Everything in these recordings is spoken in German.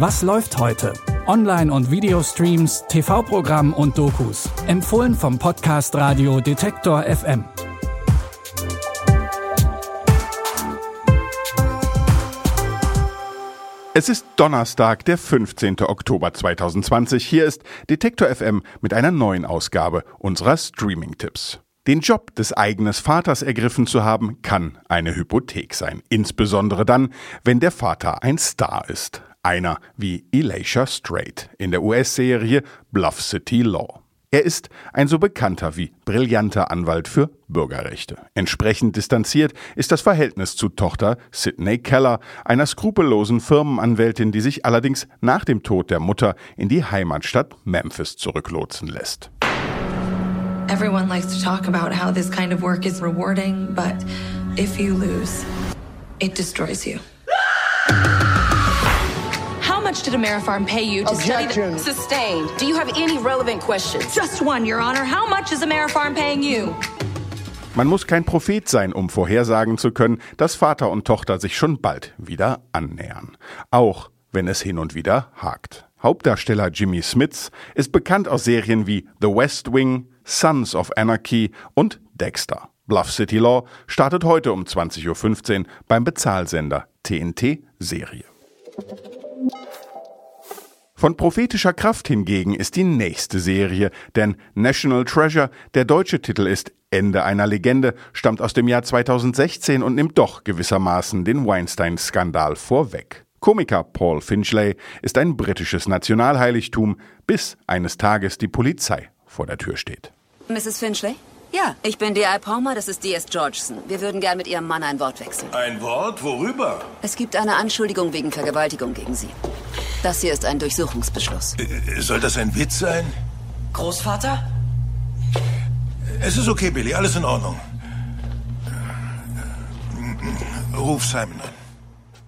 Was läuft heute? Online- und Videostreams, TV-Programm und Dokus. Empfohlen vom Podcast Radio Detektor FM. Es ist Donnerstag, der 15. Oktober 2020. Hier ist Detektor FM mit einer neuen Ausgabe unserer Streaming-Tipps. Den Job des eigenen Vaters ergriffen zu haben, kann eine Hypothek sein. Insbesondere dann, wenn der Vater ein Star ist. Einer wie Elisha Strait in der US-Serie Bluff City Law. Er ist ein so bekannter wie brillanter Anwalt für Bürgerrechte. Entsprechend distanziert ist das Verhältnis zu Tochter Sidney Keller, einer skrupellosen Firmenanwältin, die sich allerdings nach dem Tod der Mutter in die Heimatstadt Memphis zurücklotsen lässt. Everyone likes to talk about how this kind of work is rewarding, but if you lose, it destroys you. Much did Amerifarm pay you to study Objection. the sustained? Do you have any relevant questions? Just one, Your Honor. How much is Amerifarm paying you? Man muss kein Prophet sein, um vorhersagen zu können, dass Vater und Tochter sich schon bald wieder annähern. Auch wenn es hin und wieder hakt. Hauptdarsteller Jimmy Smits ist bekannt aus Serien wie The West Wing, Sons of Anarchy und Dexter. Bluff City Law startet heute um 20.15 Uhr beim Bezahlsender TNT Serie. Von prophetischer Kraft hingegen ist die nächste Serie, denn National Treasure, der deutsche Titel ist Ende einer Legende, stammt aus dem Jahr 2016 und nimmt doch gewissermaßen den Weinstein-Skandal vorweg. Komiker Paul Finchley ist ein britisches Nationalheiligtum, bis eines Tages die Polizei vor der Tür steht. Mrs. Finchley? Ja, ich bin D.I. Palmer, das ist D.S. Georgeson. Wir würden gern mit Ihrem Mann ein Wort wechseln. Ein Wort? Worüber? Es gibt eine Anschuldigung wegen Vergewaltigung gegen Sie. Das hier ist ein Durchsuchungsbeschluss. Äh, Soll das ein Witz sein? Großvater? Es ist okay, Billy, alles in Ordnung. Ruf Simon an.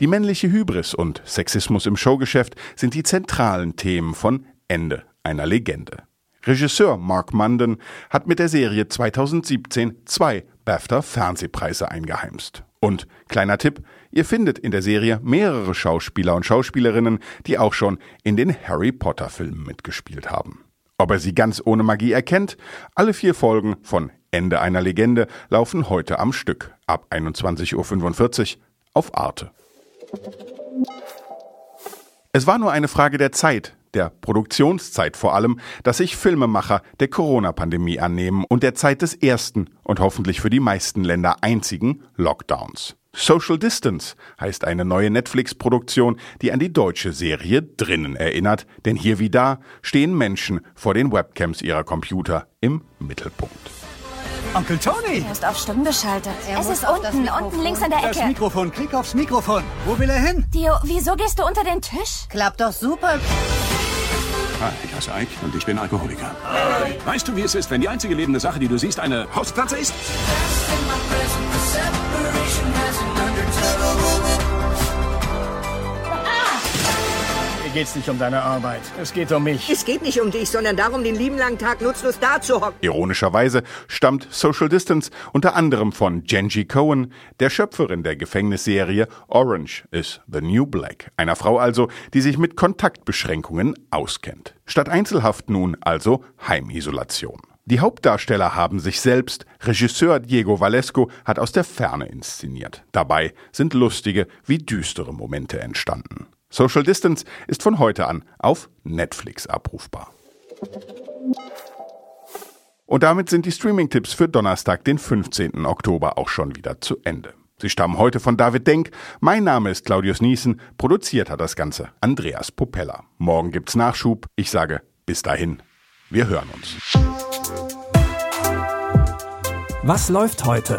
Die männliche Hybris und Sexismus im Showgeschäft sind die zentralen Themen von Ende einer Legende. Regisseur Mark Munden hat mit der Serie 2017 zwei BAFTA-Fernsehpreise eingeheimst. Und kleiner Tipp, ihr findet in der Serie mehrere Schauspieler und Schauspielerinnen, die auch schon in den Harry Potter-Filmen mitgespielt haben. Ob er sie ganz ohne Magie erkennt? Alle vier Folgen von Ende einer Legende laufen heute am Stück ab 21.45 Uhr auf Arte. Es war nur eine Frage der Zeit, der Produktionszeit vor allem, dass sich Filmemacher der Corona-Pandemie annehmen und der Zeit des ersten und hoffentlich für die meisten Länder einzigen Lockdowns. Social Distance heißt eine neue Netflix-Produktion, die an die deutsche Serie Drinnen erinnert, denn hier wie da stehen Menschen vor den Webcams ihrer Computer im Mittelpunkt. Onkel Tony! Er ist auf Stumm geschaltet. es muss ist das unten, unten links an der Das Ecke. Mikrofon, klick aufs Mikrofon. Wo will er hin? Dio, wieso gehst du unter den Tisch? Klappt doch super. Ich heiße Ike und ich bin Alkoholiker. Weißt du, wie es ist, wenn die einzige lebende Sache, die du siehst, eine Hauspflanze ist? Geht's nicht um deine Arbeit. Es geht um mich. Es geht nicht um dich, sondern darum, den lieben langen Tag nutzlos da zu hocken. Ironischerweise stammt Social Distance unter anderem von Genji Cohen, der Schöpferin der Gefängnisserie Orange is the New Black, einer Frau also, die sich mit Kontaktbeschränkungen auskennt. Statt Einzelhaft nun also Heimisolation. Die Hauptdarsteller haben sich selbst, Regisseur Diego Valesco hat aus der Ferne inszeniert. Dabei sind lustige wie düstere Momente entstanden. Social Distance ist von heute an auf Netflix abrufbar. Und damit sind die Streaming-Tipps für Donnerstag, den 15. Oktober auch schon wieder zu Ende. Sie stammen heute von David Denk. Mein Name ist Claudius Niesen. Produziert hat das Ganze Andreas Popella. Morgen gibt's Nachschub. Ich sage bis dahin. Wir hören uns. Was läuft heute?